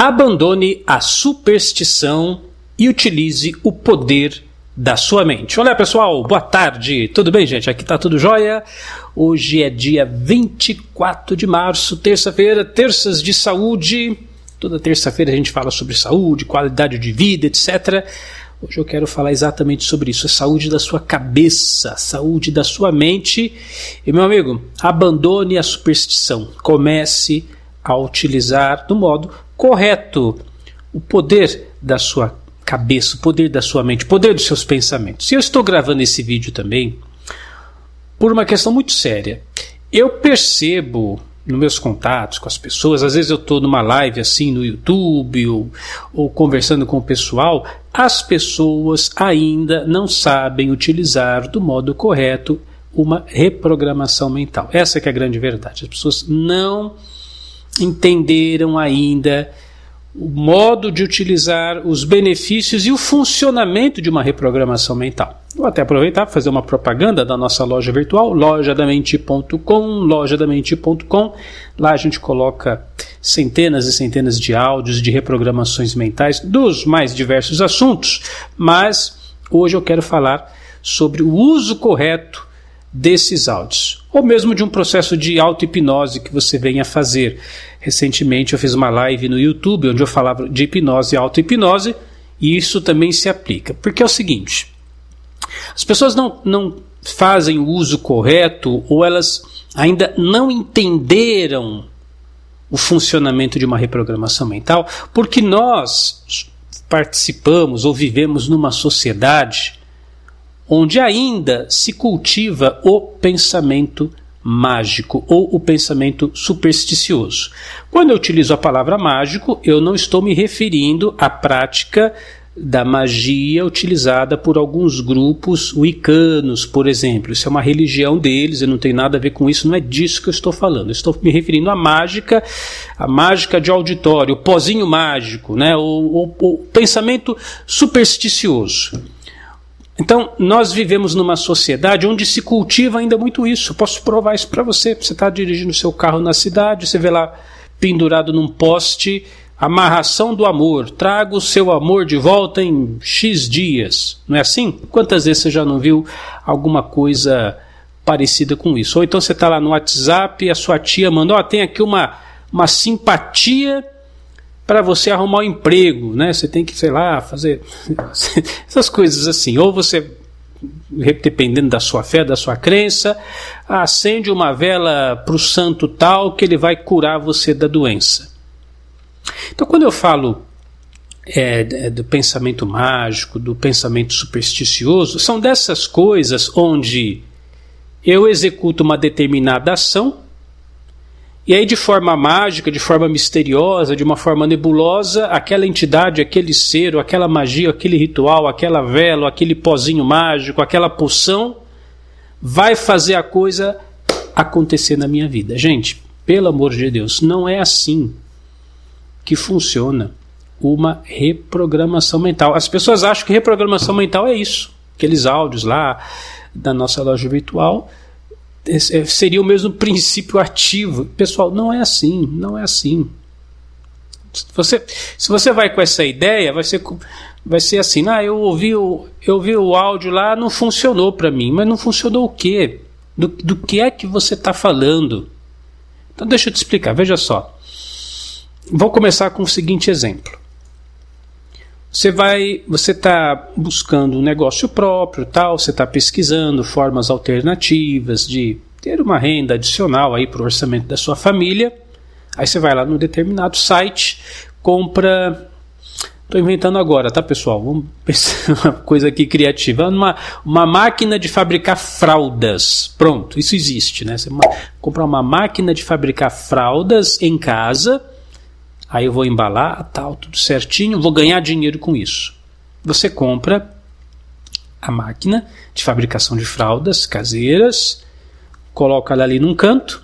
Abandone a superstição e utilize o poder da sua mente. Olá pessoal, boa tarde, tudo bem gente? Aqui tá tudo jóia. Hoje é dia 24 de março, terça-feira, terças de saúde. Toda terça-feira a gente fala sobre saúde, qualidade de vida, etc. Hoje eu quero falar exatamente sobre isso, a saúde da sua cabeça, a saúde da sua mente. E meu amigo, abandone a superstição. Comece a utilizar do modo correto o poder da sua cabeça, o poder da sua mente, o poder dos seus pensamentos. E eu estou gravando esse vídeo também por uma questão muito séria. Eu percebo nos meus contatos com as pessoas, às vezes eu estou numa live assim no YouTube ou, ou conversando com o pessoal, as pessoas ainda não sabem utilizar do modo correto uma reprogramação mental. Essa é a grande verdade. As pessoas não entenderam ainda o modo de utilizar os benefícios e o funcionamento de uma reprogramação mental. Vou até aproveitar para fazer uma propaganda da nossa loja virtual, lojadamente.com, lojadamente.com. Lá a gente coloca centenas e centenas de áudios de reprogramações mentais dos mais diversos assuntos, mas hoje eu quero falar sobre o uso correto desses áudios, ou mesmo de um processo de auto-hipnose que você venha fazer. Recentemente eu fiz uma live no YouTube onde eu falava de hipnose e auto-hipnose, e isso também se aplica. Porque é o seguinte: as pessoas não, não fazem o uso correto ou elas ainda não entenderam o funcionamento de uma reprogramação mental, porque nós participamos ou vivemos numa sociedade onde ainda se cultiva o pensamento mágico ou o pensamento supersticioso. Quando eu utilizo a palavra mágico, eu não estou me referindo à prática da magia utilizada por alguns grupos wicanos, por exemplo. Isso é uma religião deles, eu não tenho nada a ver com isso, não é disso que eu estou falando. Eu estou me referindo à mágica, a mágica de auditório, o pozinho mágico, né? o, o, o pensamento supersticioso. Então, nós vivemos numa sociedade onde se cultiva ainda muito isso. posso provar isso para você. Você está dirigindo seu carro na cidade, você vê lá pendurado num poste amarração do amor. Traga o seu amor de volta em X dias. Não é assim? Quantas vezes você já não viu alguma coisa parecida com isso? Ou então você está lá no WhatsApp e a sua tia mandou: oh, tem aqui uma, uma simpatia para você arrumar um emprego, né? Você tem que, sei lá, fazer essas coisas assim. Ou você, dependendo da sua fé, da sua crença, acende uma vela para o santo tal que ele vai curar você da doença. Então, quando eu falo é, do pensamento mágico, do pensamento supersticioso, são dessas coisas onde eu executo uma determinada ação e aí, de forma mágica, de forma misteriosa, de uma forma nebulosa, aquela entidade, aquele ser, aquela magia, aquele ritual, aquela vela, aquele pozinho mágico, aquela poção, vai fazer a coisa acontecer na minha vida. Gente, pelo amor de Deus, não é assim que funciona uma reprogramação mental. As pessoas acham que reprogramação mental é isso. Aqueles áudios lá da nossa loja virtual seria o mesmo princípio ativo. Pessoal, não é assim, não é assim. Você, se você vai com essa ideia, vai ser, vai ser assim, ah, eu ouvi o, eu ouvi o áudio lá, não funcionou para mim. Mas não funcionou o quê? Do, do que é que você está falando? Então deixa eu te explicar, veja só. Vou começar com o seguinte exemplo. Você vai, você está buscando um negócio próprio, tal, você está pesquisando formas alternativas de ter uma renda adicional aí para o orçamento da sua família. Aí você vai lá no determinado site, compra. Estou inventando agora, tá pessoal? Vamos pensar uma coisa aqui criativa. Uma, uma máquina de fabricar fraldas. Pronto, isso existe, né? Você compra uma máquina de fabricar fraldas em casa Aí eu vou embalar, tal, tudo certinho, vou ganhar dinheiro com isso. Você compra a máquina de fabricação de fraldas caseiras, coloca ela ali num canto,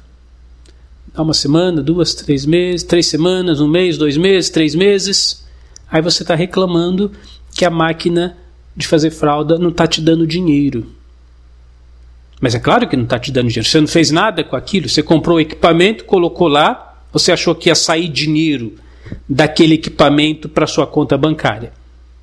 dá uma semana, duas, três meses, três semanas, um mês, dois meses, três meses. Aí você está reclamando que a máquina de fazer fralda não está te dando dinheiro. Mas é claro que não está te dando dinheiro. Você não fez nada com aquilo. Você comprou o equipamento, colocou lá, você achou que ia sair dinheiro daquele equipamento para sua conta bancária.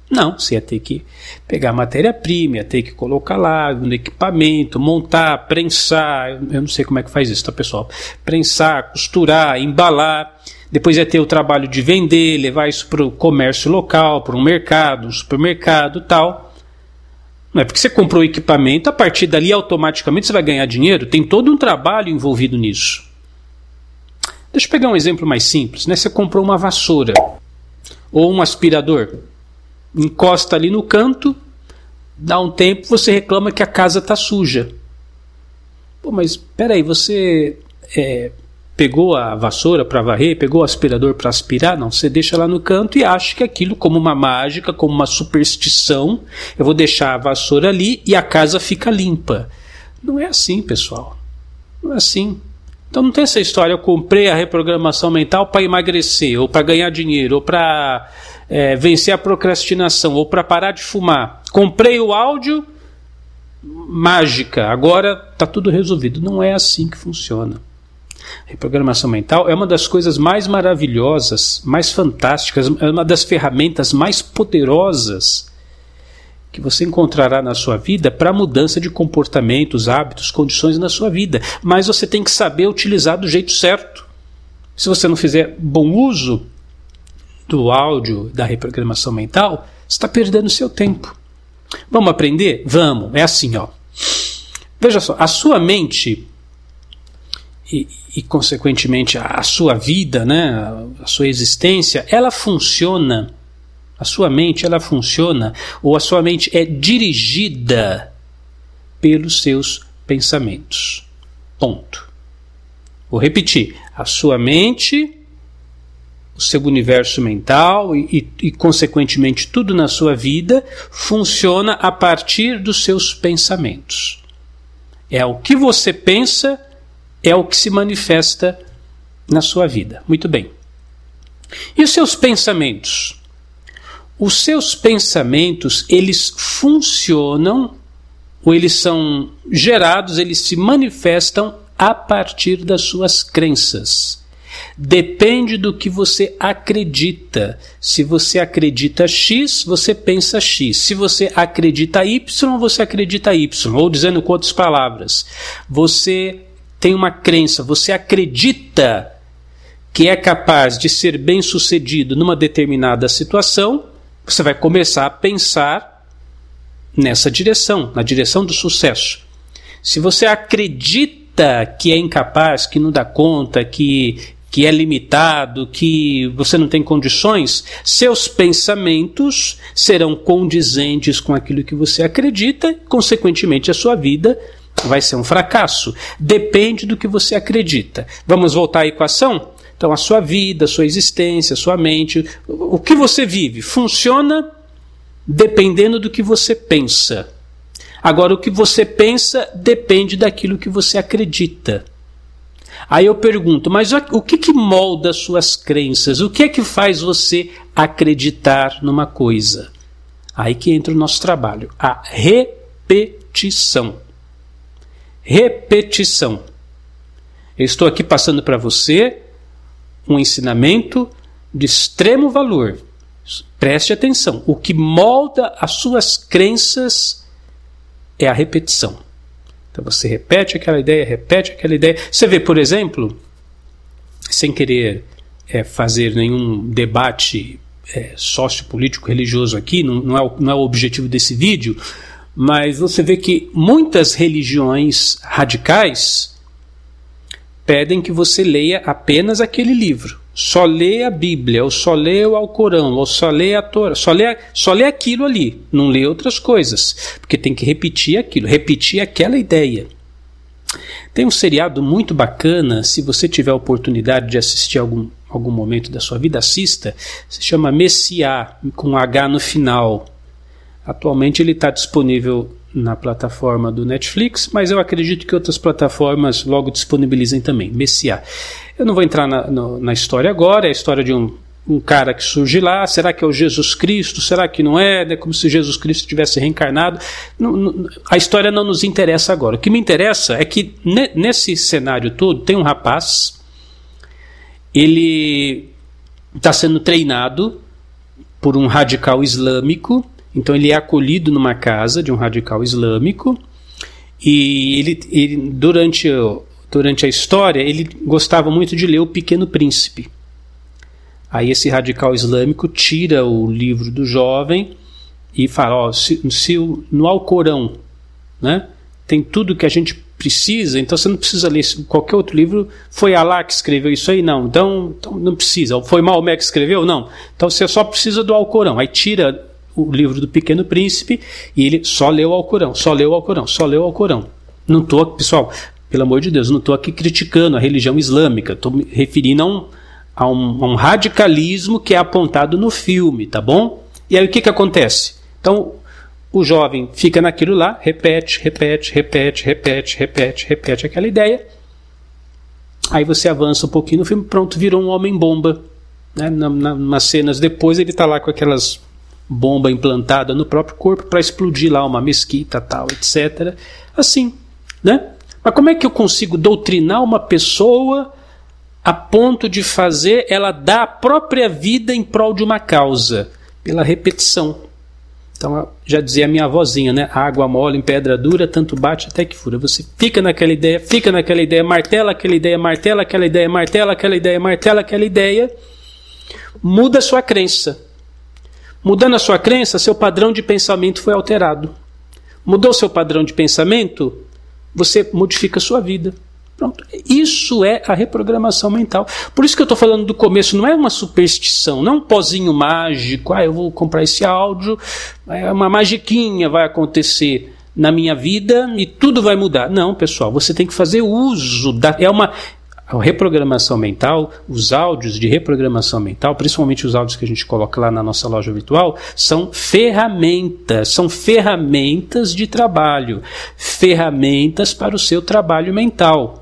Não, você ia ter que pegar matéria-prima, ia ter que colocar lá no equipamento, montar, prensar. Eu não sei como é que faz isso, tá, pessoal? Prensar, costurar, embalar. Depois ia ter o trabalho de vender, levar isso para o comércio local, para um mercado, um supermercado tal. Não é porque você comprou o equipamento, a partir dali automaticamente você vai ganhar dinheiro. Tem todo um trabalho envolvido nisso. Deixa eu pegar um exemplo mais simples. Né? Você comprou uma vassoura ou um aspirador encosta ali no canto, dá um tempo, você reclama que a casa está suja. Pô, mas peraí, você é, pegou a vassoura para varrer, pegou o aspirador para aspirar? Não, você deixa lá no canto e acha que aquilo, como uma mágica, como uma superstição, eu vou deixar a vassoura ali e a casa fica limpa. Não é assim, pessoal. Não é assim. Então não tem essa história, eu comprei a reprogramação mental para emagrecer, ou para ganhar dinheiro, ou para é, vencer a procrastinação ou para parar de fumar. Comprei o áudio, mágica, agora está tudo resolvido. Não é assim que funciona. Reprogramação mental é uma das coisas mais maravilhosas, mais fantásticas, é uma das ferramentas mais poderosas que você encontrará na sua vida para mudança de comportamentos, hábitos, condições na sua vida. Mas você tem que saber utilizar do jeito certo. Se você não fizer bom uso, do áudio da reprogramação mental, está perdendo seu tempo. Vamos aprender? Vamos. É assim, ó. Veja só, a sua mente e, e, consequentemente a sua vida, né, a sua existência, ela funciona. A sua mente, ela funciona, ou a sua mente é dirigida pelos seus pensamentos. Ponto. Vou repetir. A sua mente o seu universo mental e, e, e, consequentemente, tudo na sua vida funciona a partir dos seus pensamentos. É o que você pensa, é o que se manifesta na sua vida. Muito bem. E os seus pensamentos? Os seus pensamentos, eles funcionam, ou eles são gerados, eles se manifestam a partir das suas crenças. Depende do que você acredita. Se você acredita X, você pensa X. Se você acredita Y, você acredita Y. Ou dizendo com outras palavras, você tem uma crença, você acredita que é capaz de ser bem sucedido numa determinada situação, você vai começar a pensar nessa direção, na direção do sucesso. Se você acredita que é incapaz, que não dá conta, que que é limitado, que você não tem condições, seus pensamentos serão condizentes com aquilo que você acredita, consequentemente a sua vida vai ser um fracasso. Depende do que você acredita. Vamos voltar à equação? Então, a sua vida, a sua existência, a sua mente, o que você vive funciona dependendo do que você pensa. Agora, o que você pensa depende daquilo que você acredita. Aí eu pergunto, mas o que, que molda suas crenças? O que é que faz você acreditar numa coisa? Aí que entra o nosso trabalho, a repetição. Repetição. Eu estou aqui passando para você um ensinamento de extremo valor. Preste atenção. O que molda as suas crenças é a repetição. Então você repete aquela ideia, repete aquela ideia. Você vê, por exemplo, sem querer é, fazer nenhum debate é, sociopolítico religioso aqui, não, não, é não é o objetivo desse vídeo, mas você vê que muitas religiões radicais pedem que você leia apenas aquele livro só lê a Bíblia, ou só lê o Alcorão, ou só lê a Torá, só lê, só lê aquilo ali, não lê outras coisas, porque tem que repetir aquilo, repetir aquela ideia. Tem um seriado muito bacana, se você tiver oportunidade de assistir algum, algum momento da sua vida, assista, se chama Messiá, com H no final. Atualmente ele está disponível na plataforma do Netflix, mas eu acredito que outras plataformas logo disponibilizem também. Messiá. Eu não vou entrar na, no, na história agora, é a história de um, um cara que surge lá. Será que é o Jesus Cristo? Será que não é? É como se Jesus Cristo tivesse reencarnado. Não, não, a história não nos interessa agora. O que me interessa é que nesse cenário todo tem um rapaz, ele está sendo treinado por um radical islâmico. Então ele é acolhido numa casa de um radical islâmico e ele, ele durante, durante a história ele gostava muito de ler O Pequeno Príncipe. Aí esse radical islâmico tira o livro do jovem e fala: ó, se, se no Alcorão, né, tem tudo que a gente precisa, então você não precisa ler qualquer outro livro. Foi Alá que escreveu isso aí? Não. Então, então não precisa. Foi Maomé que escreveu? Não. Então você só precisa do Alcorão. Aí tira o livro do Pequeno Príncipe e ele só leu o Alcorão, só leu o Alcorão, só leu o Alcorão. Não estou, pessoal, pelo amor de Deus, não estou aqui criticando a religião islâmica, estou me referindo a um, a, um, a um radicalismo que é apontado no filme, tá bom? E aí o que, que acontece? Então, o jovem fica naquilo lá, repete, repete, repete, repete, repete, repete aquela ideia. Aí você avança um pouquinho no filme, pronto, virou um homem-bomba. Né? Na, na, nas cenas depois ele está lá com aquelas bomba implantada no próprio corpo para explodir lá uma mesquita, tal, etc. Assim, né? Mas como é que eu consigo doutrinar uma pessoa a ponto de fazer ela dar a própria vida em prol de uma causa? Pela repetição. Então, já dizia a minha avózinha, né? Água mole em pedra dura, tanto bate até que fura. Você fica naquela ideia, fica naquela ideia, martela aquela ideia, martela aquela ideia, martela aquela ideia, martela aquela ideia, muda a sua crença. Mudando a sua crença, seu padrão de pensamento foi alterado. Mudou seu padrão de pensamento, você modifica a sua vida. Pronto. Isso é a reprogramação mental. Por isso que eu estou falando do começo, não é uma superstição, não é um pozinho mágico, ah, eu vou comprar esse áudio, é uma magiquinha vai acontecer na minha vida e tudo vai mudar. Não, pessoal, você tem que fazer uso da. É uma, a reprogramação mental, os áudios de reprogramação mental, principalmente os áudios que a gente coloca lá na nossa loja virtual, são ferramentas, são ferramentas de trabalho, ferramentas para o seu trabalho mental.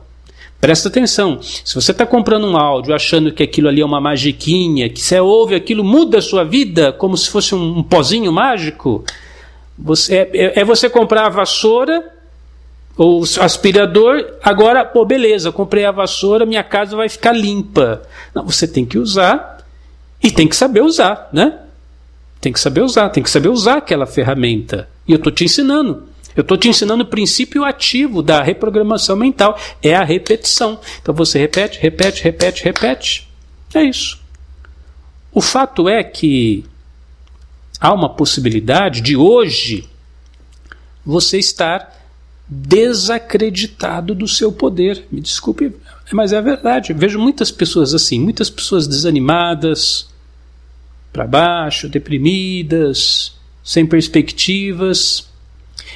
Presta atenção, se você está comprando um áudio achando que aquilo ali é uma magiquinha, que você ouve aquilo muda a sua vida como se fosse um, pozinho mágico, você, é, é, é você comprar a vassoura ou aspirador, agora, pô, beleza, comprei a vassoura, minha casa vai ficar limpa. Não, você tem que usar e tem que saber usar, né? Tem que saber usar, tem que saber usar aquela ferramenta. E eu estou te ensinando. Eu estou te ensinando o princípio ativo da reprogramação mental. É a repetição. Então você repete, repete, repete, repete. É isso. O fato é que há uma possibilidade de hoje você estar desacreditado do seu poder. Me desculpe, mas é a verdade. Eu vejo muitas pessoas assim, muitas pessoas desanimadas, para baixo, deprimidas, sem perspectivas.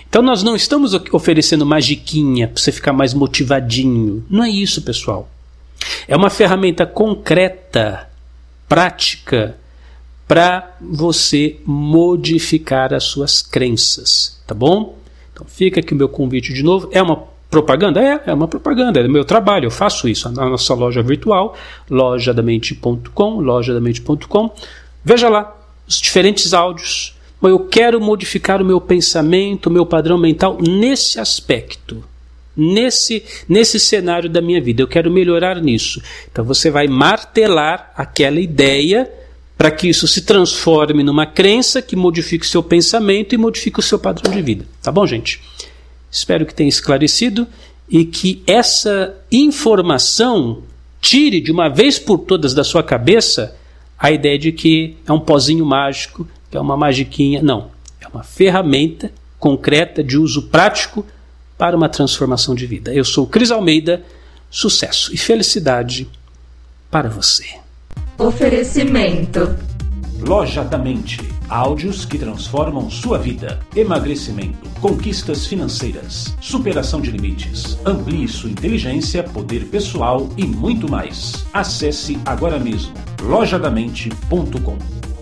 Então nós não estamos oferecendo magiquinha para você ficar mais motivadinho. Não é isso, pessoal. É uma ferramenta concreta, prática, para você modificar as suas crenças, tá bom? Então fica aqui o meu convite de novo. É uma propaganda? É, é uma propaganda, é meu trabalho, eu faço isso na nossa loja virtual, lojadamente.com, lojadamente.com. Veja lá os diferentes áudios eu quero modificar o meu pensamento, o meu padrão mental nesse aspecto, nesse, nesse cenário da minha vida. Eu quero melhorar nisso. Então você vai martelar aquela ideia para que isso se transforme numa crença que modifique o seu pensamento e modifique o seu padrão de vida. Tá bom, gente? Espero que tenha esclarecido e que essa informação tire de uma vez por todas da sua cabeça a ideia de que é um pozinho mágico que é uma magiquinha. Não. É uma ferramenta concreta de uso prático para uma transformação de vida. Eu sou Cris Almeida. Sucesso e felicidade para você. Oferecimento. Loja da Mente. Áudios que transformam sua vida. Emagrecimento, conquistas financeiras, superação de limites. Amplie sua inteligência, poder pessoal e muito mais. Acesse agora mesmo lojadamente.com.